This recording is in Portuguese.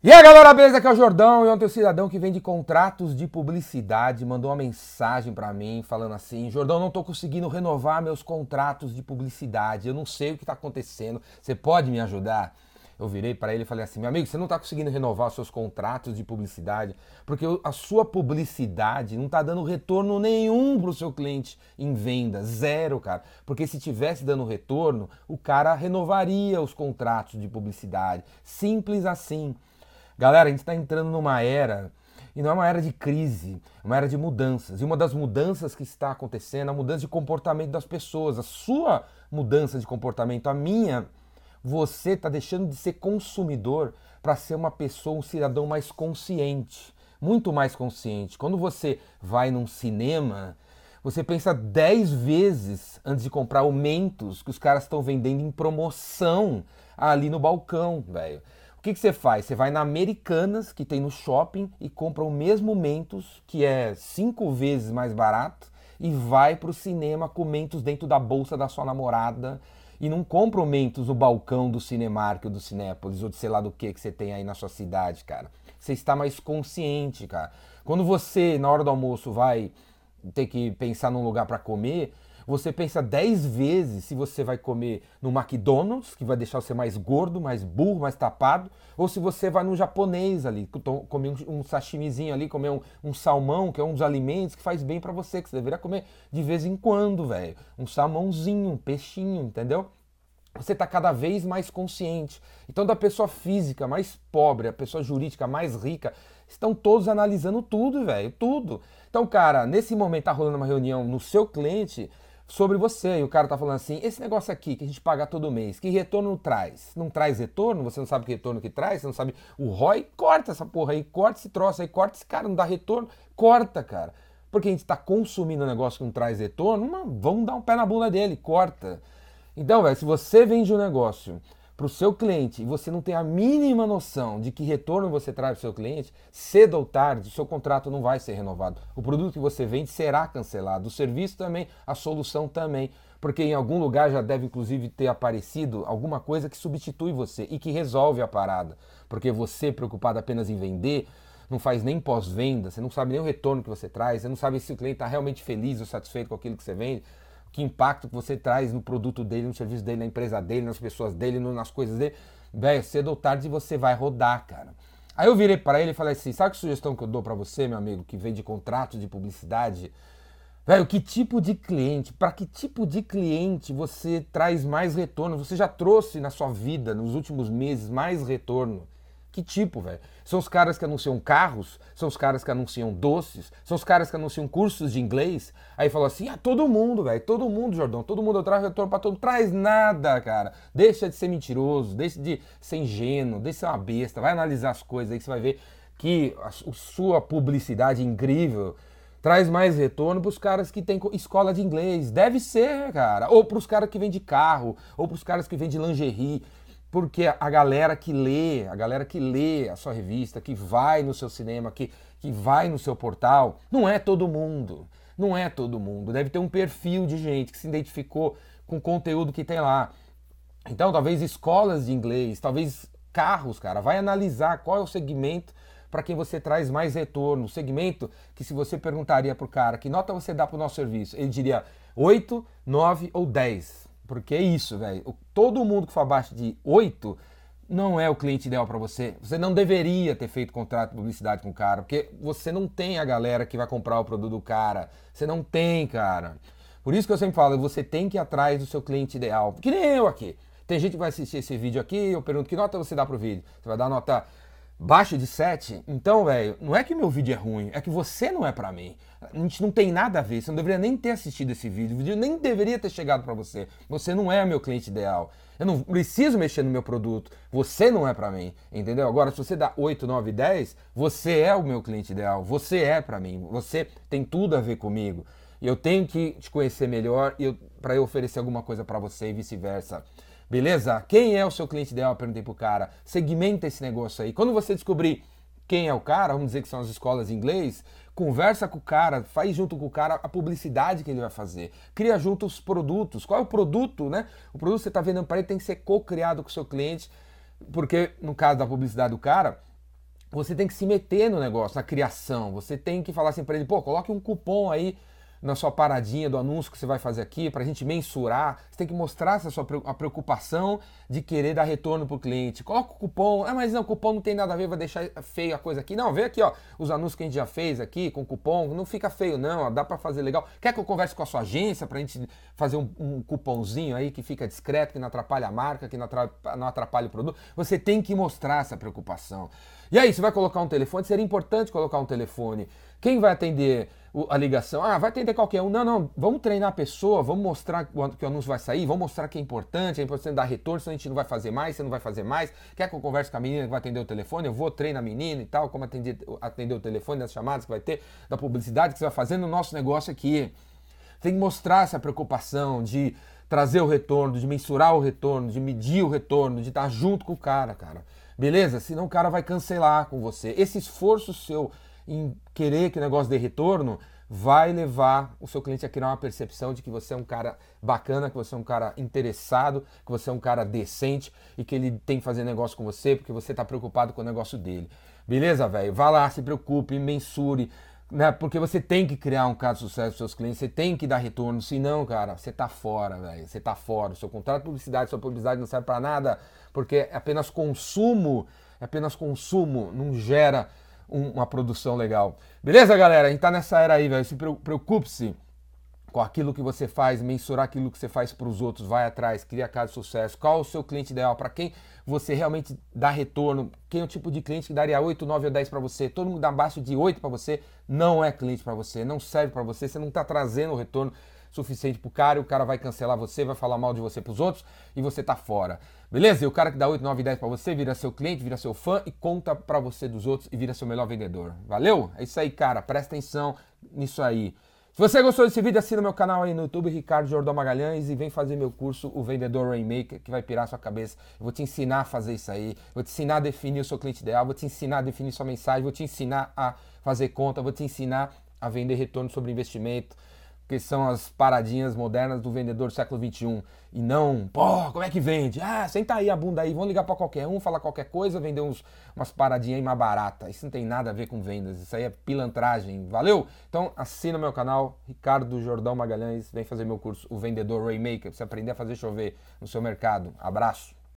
E aí galera, beleza? Aqui é o Jordão e ontem o cidadão que vende contratos de publicidade mandou uma mensagem para mim falando assim: Jordão, não tô conseguindo renovar meus contratos de publicidade, eu não sei o que tá acontecendo, você pode me ajudar? Eu virei para ele e falei assim: meu amigo, você não tá conseguindo renovar os seus contratos de publicidade porque a sua publicidade não tá dando retorno nenhum pro seu cliente em venda, zero, cara. Porque se tivesse dando retorno, o cara renovaria os contratos de publicidade. Simples assim. Galera, a gente está entrando numa era, e não é uma era de crise, é uma era de mudanças. E uma das mudanças que está acontecendo é a mudança de comportamento das pessoas. A sua mudança de comportamento, a minha, você está deixando de ser consumidor para ser uma pessoa, um cidadão mais consciente. Muito mais consciente. Quando você vai num cinema, você pensa 10 vezes antes de comprar aumentos que os caras estão vendendo em promoção ali no balcão, velho. O que, que você faz? Você vai na Americanas, que tem no shopping, e compra o mesmo Mentos, que é cinco vezes mais barato, e vai pro cinema com Mentos dentro da bolsa da sua namorada. E não compra o Mentos no balcão do Cinemark ou do Cinépolis, ou de sei lá do que que você tem aí na sua cidade, cara. Você está mais consciente, cara. Quando você, na hora do almoço, vai ter que pensar num lugar para comer, você pensa 10 vezes se você vai comer no McDonald's, que vai deixar você mais gordo, mais burro, mais tapado, ou se você vai no japonês ali, comer um, sashimizinho ali, comer um, um, salmão, que é um dos alimentos que faz bem para você, que você deveria comer de vez em quando, velho. Um salmãozinho, um peixinho, entendeu? você está cada vez mais consciente. Então, da pessoa física mais pobre, a pessoa jurídica mais rica, estão todos analisando tudo, velho, tudo. Então, cara, nesse momento tá rolando uma reunião no seu cliente, sobre você. E o cara tá falando assim: esse negócio aqui que a gente paga todo mês, que retorno traz? Não traz retorno? Você não sabe que retorno que traz? Você não sabe o ROI? Corta essa porra aí, corta esse troço aí, corta esse cara, não dá retorno? Corta, cara. Porque a gente está consumindo um negócio que não traz retorno, vamos dar um pé na bunda dele, corta. Então, velho, se você vende um negócio para o seu cliente e você não tem a mínima noção de que retorno você traz para o seu cliente, cedo ou tarde o seu contrato não vai ser renovado. O produto que você vende será cancelado, o serviço também, a solução também, porque em algum lugar já deve inclusive ter aparecido alguma coisa que substitui você e que resolve a parada. Porque você preocupado apenas em vender, não faz nem pós-venda, você não sabe nem o retorno que você traz, você não sabe se o cliente está realmente feliz ou satisfeito com aquilo que você vende que impacto que você traz no produto dele, no serviço dele, na empresa dele, nas pessoas dele, nas coisas dele. Velho, cedo ou tarde você vai rodar, cara. Aí eu virei para ele e falei assim: sabe que sugestão que eu dou para você, meu amigo, que vem de contrato de publicidade? Velho, que tipo de cliente, para que tipo de cliente você traz mais retorno? Você já trouxe na sua vida, nos últimos meses, mais retorno? Que tipo, velho? São os caras que anunciam carros, são os caras que anunciam doces, são os caras que anunciam cursos de inglês. Aí falou assim: ah, todo mundo, velho, todo mundo, Jordão, todo mundo, eu trago retorno pra todo mundo. Traz nada, cara. Deixa de ser mentiroso, deixa de ser ingênuo, deixa de ser uma besta. Vai analisar as coisas aí que você vai ver que a, sua publicidade incrível traz mais retorno para os caras que têm escola de inglês. Deve ser, cara. Ou para os caras que vendem carro, ou para os caras que vendem lingerie. Porque a galera que lê, a galera que lê a sua revista, que vai no seu cinema, que, que vai no seu portal, não é todo mundo. Não é todo mundo. Deve ter um perfil de gente que se identificou com o conteúdo que tem lá. Então, talvez escolas de inglês, talvez carros, cara. Vai analisar qual é o segmento para quem você traz mais retorno. O segmento que, se você perguntaria para o cara que nota você dá para o nosso serviço, ele diria 8, 9 ou 10. Porque é isso, velho. Todo mundo que for abaixo de 8 não é o cliente ideal para você. Você não deveria ter feito contrato de publicidade com o cara, porque você não tem a galera que vai comprar o produto do cara. Você não tem, cara. Por isso que eu sempre falo, você tem que ir atrás do seu cliente ideal. Que nem eu aqui. Tem gente que vai assistir esse vídeo aqui, eu pergunto que nota você dá pro vídeo. Você vai dar nota baixo de 7, então, velho, não é que meu vídeo é ruim, é que você não é para mim. A gente não tem nada a ver, você não deveria nem ter assistido esse vídeo, o vídeo nem deveria ter chegado para você. Você não é meu cliente ideal. Eu não preciso mexer no meu produto, você não é para mim, entendeu? Agora, se você dá 8, 9, 10, você é o meu cliente ideal, você é para mim, você tem tudo a ver comigo. Eu tenho que te conhecer melhor para eu oferecer alguma coisa para você e vice-versa. Beleza? Quem é o seu cliente ideal? Eu perguntei pro cara. Segmenta esse negócio aí. Quando você descobrir quem é o cara, vamos dizer que são as escolas de inglês, conversa com o cara, faz junto com o cara a publicidade que ele vai fazer. Cria junto os produtos. Qual é o produto, né? O produto que você está vendendo para ele tem que ser co-criado com o seu cliente, porque no caso da publicidade do cara, você tem que se meter no negócio, na criação. Você tem que falar assim para ele, pô, coloque um cupom aí na sua paradinha do anúncio que você vai fazer aqui, para a gente mensurar. Você tem que mostrar essa sua a preocupação de querer dar retorno para o cliente. Coloca o cupom. Ah, mas não, cupom não tem nada a ver, vai deixar feio a coisa aqui. Não, vê aqui, ó, os anúncios que a gente já fez aqui com cupom. Não fica feio, não, ó, dá para fazer legal. Quer que eu converse com a sua agência para a gente fazer um, um, cupomzinho aí que fica discreto, que não atrapalha a marca, que não atrapalha, não atrapalha o produto? Você tem que mostrar essa preocupação. E aí, você vai colocar um telefone? Seria importante colocar um telefone. Quem vai atender a ligação? Ah, vai atender qualquer um. Não, não, vamos treinar a pessoa, vamos mostrar que o anúncio vai sair, vamos mostrar que é importante, é importante dar retorno, senão a gente não vai fazer mais, você não vai fazer mais. Quer que eu converse com a menina que vai atender o telefone? Eu vou treinar a menina e tal, como atender, atender o telefone, das chamadas que vai ter, da publicidade que você vai fazer no nosso negócio aqui. Tem que mostrar essa preocupação de trazer o retorno, de mensurar o retorno, de medir o retorno, de estar junto com o cara, cara. Beleza? Senão o cara vai cancelar com você. Esse esforço seu em querer que o negócio dê retorno vai levar o seu cliente a criar uma percepção de que você é um cara bacana, que você é um cara interessado, que você é um cara decente e que ele tem que fazer negócio com você porque você está preocupado com o negócio dele. Beleza, velho? Vá lá, se preocupe, mensure, né? Porque você tem que criar um caso de sucesso para seus clientes, você tem que dar retorno, senão, cara, você tá fora, velho. Você tá fora. O seu contrato de publicidade, sua publicidade não serve para nada, porque é apenas consumo, é apenas consumo, não gera um, uma produção legal. Beleza, galera? A gente tá nessa era aí, velho. Se preocupe-se com aquilo que você faz, mensurar aquilo que você faz para os outros, vai atrás, cria caso de sucesso. Qual o seu cliente ideal? Para quem você realmente dá retorno? Quem é o tipo de cliente que daria 8, 9 ou 10 para você? Todo mundo dá abaixo de 8 para você, não é cliente para você, não serve para você, você não está trazendo o retorno suficiente pro cara e o cara vai cancelar você, vai falar mal de você pros outros e você tá fora. Beleza? E o cara que dá 8, 9, 10 para você vira seu cliente, vira seu fã e conta para você dos outros e vira seu melhor vendedor. Valeu? É isso aí, cara. Presta atenção nisso aí. Se você gostou desse vídeo, assina meu canal aí no YouTube, Ricardo Jordão Magalhães, e vem fazer meu curso, o Vendedor Rainmaker, que vai pirar sua cabeça. Eu vou te ensinar a fazer isso aí, vou te ensinar a definir o seu cliente ideal, vou te ensinar a definir sua mensagem, vou te ensinar a fazer conta, vou te ensinar a vender retorno sobre investimento, que são as paradinhas modernas do vendedor do século XXI. E não, pô, como é que vende? Ah, senta aí a bunda aí, vamos ligar para qualquer um, falar qualquer coisa, vender uns, umas paradinhas aí mais baratas. Isso não tem nada a ver com vendas, isso aí é pilantragem. Valeu? Então assina meu canal, Ricardo Jordão Magalhães, vem fazer meu curso, o Vendedor Raymaker, pra você aprender a fazer chover no seu mercado. Abraço.